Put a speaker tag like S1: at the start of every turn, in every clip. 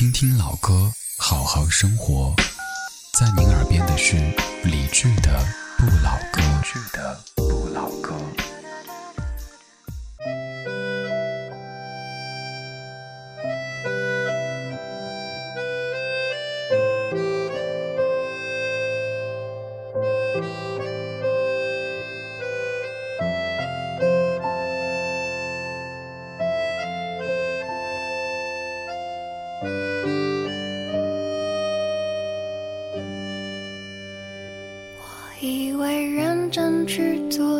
S1: 听听老歌，好好生活。在您耳边的是理智的《不老歌》。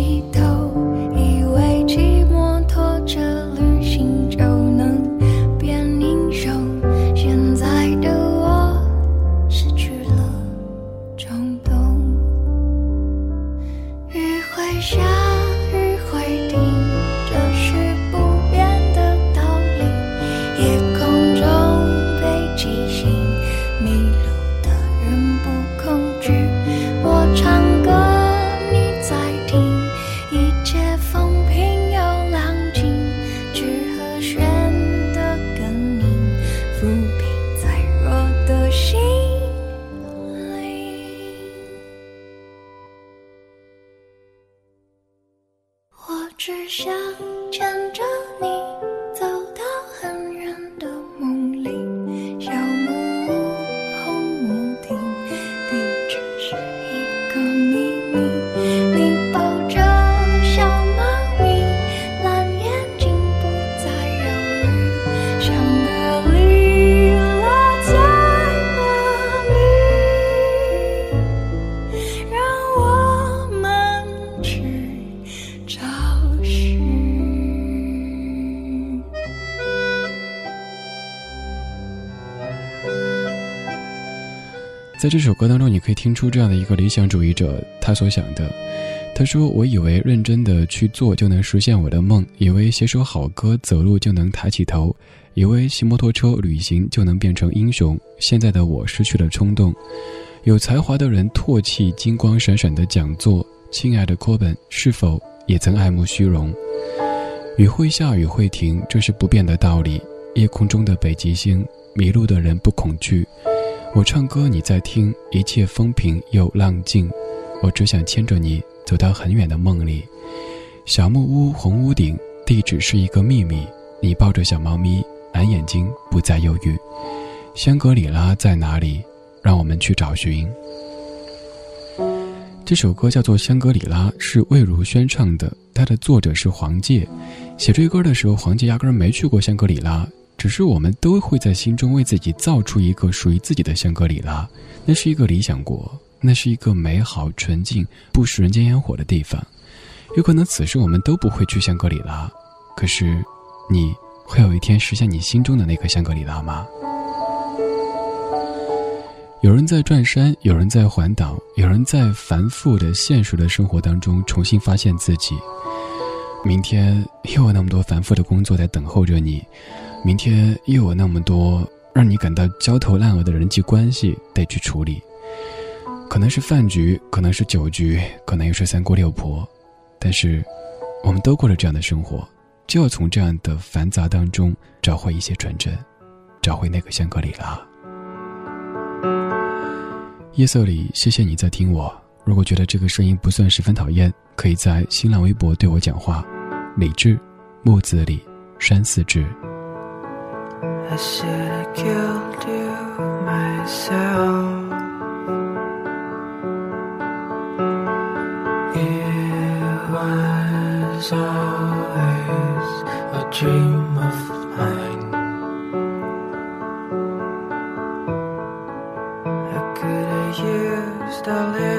S2: sheep
S1: 在这首歌当中，你可以听出这样的一个理想主义者他所想的。他说：“我以为认真的去做就能实现我的梦，以为写首好歌走路就能抬起头，以为骑摩托车旅行就能变成英雄。现在的我失去了冲动。有才华的人唾弃金光闪闪的讲座。亲爱的科本，是否也曾爱慕虚荣？雨会下，雨会停，这是不变的道理。夜空中的北极星，迷路的人不恐惧。”我唱歌你在听，一切风平又浪静，我只想牵着你走到很远的梦里。小木屋红屋顶，地址是一个秘密。你抱着小猫咪，蓝眼睛不再忧郁。香格里拉在哪里？让我们去找寻。这首歌叫做《香格里拉》，是魏如萱唱的，它的作者是黄玠。写这歌的时候，黄玠压根儿没去过香格里拉。只是我们都会在心中为自己造出一个属于自己的香格里拉，那是一个理想国，那是一个美好、纯净、不食人间烟火的地方。有可能此时我们都不会去香格里拉，可是，你会有一天实现你心中的那个香格里拉吗？有人在转山，有人在环岛，有人在繁复的现实的生活当中重新发现自己。明天又有那么多繁复的工作在等候着你。明天又有那么多让你感到焦头烂额的人际关系得去处理，可能是饭局，可能是酒局，可能又是三姑六婆，但是，我们都过了这样的生活，就要从这样的繁杂当中找回一些纯真，找回那个香格里拉。夜色里，谢谢你在听我。如果觉得这个声音不算十分讨厌，可以在新浪微博对我讲话。李志，木子李，山寺志。
S3: I should have killed you myself. It was always a dream of mine. I could have used a little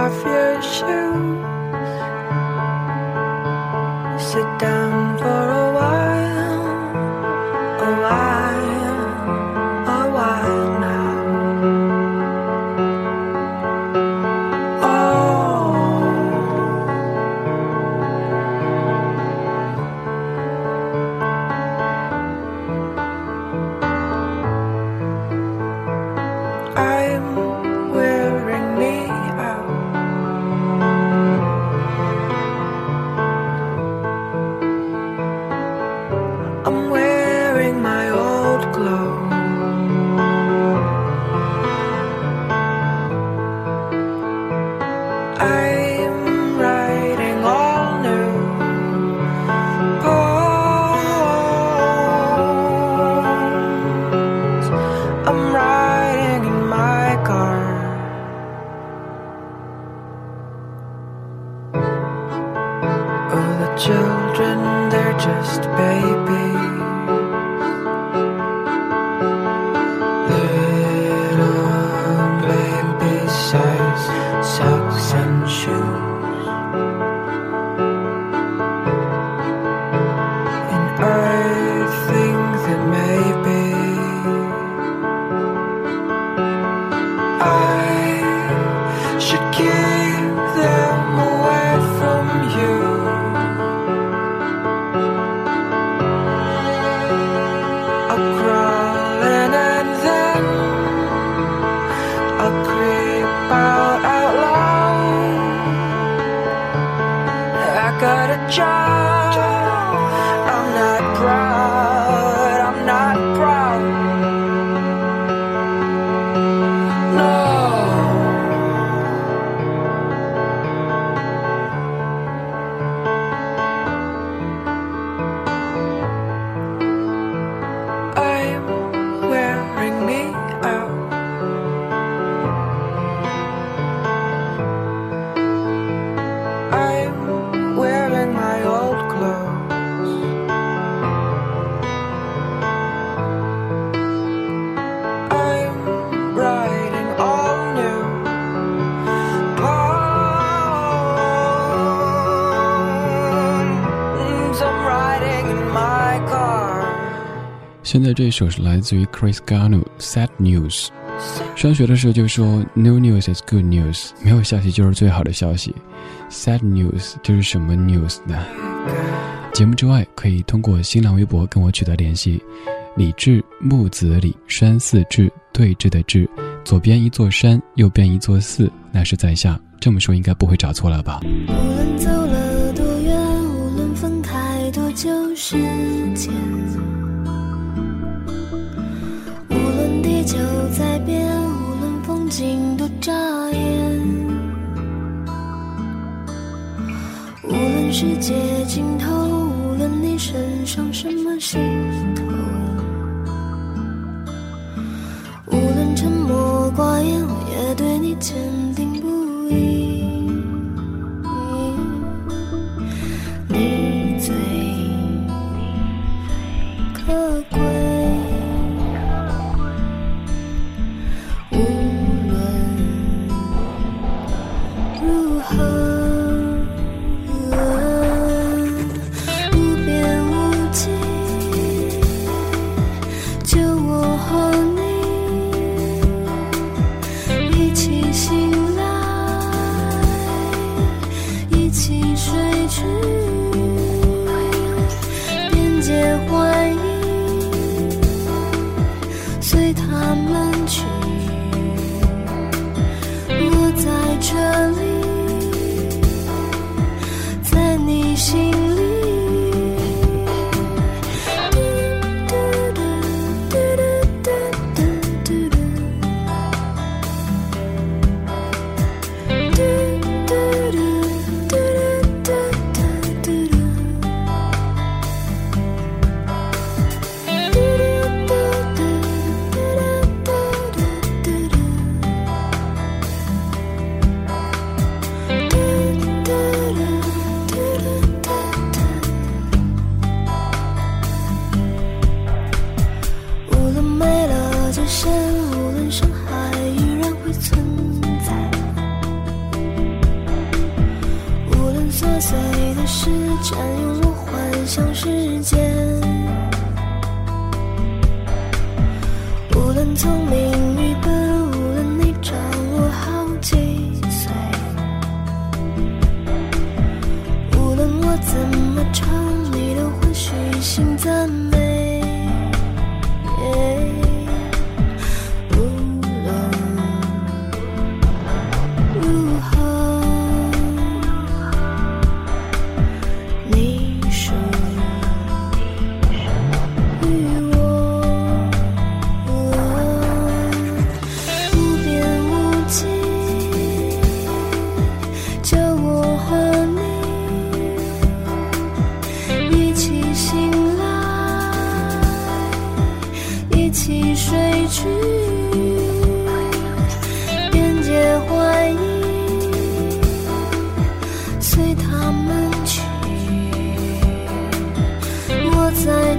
S3: off your shoes.
S1: 现在这首是来自于 Chris Garno Sad News。上学的时候就说 No news is good news，没有消息就是最好的消息。Sad news 这是什么 news 呢？节目之外，可以通过新浪微博跟我取得联系。李志木子李山寺志对峙的志，左边一座山，右边一座寺，那是在下。这么说应该不会找错了吧？
S4: 无论走了多远，无论分开多久时间，地球在变，无论风景多扎眼，无论世界尽头，无论你身上什么心。心怎么？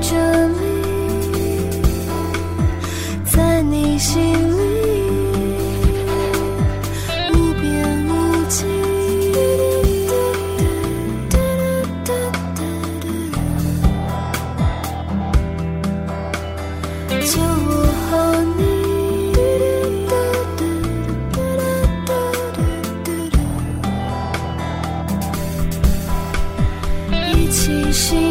S4: 这里在你心里无边无际一起心。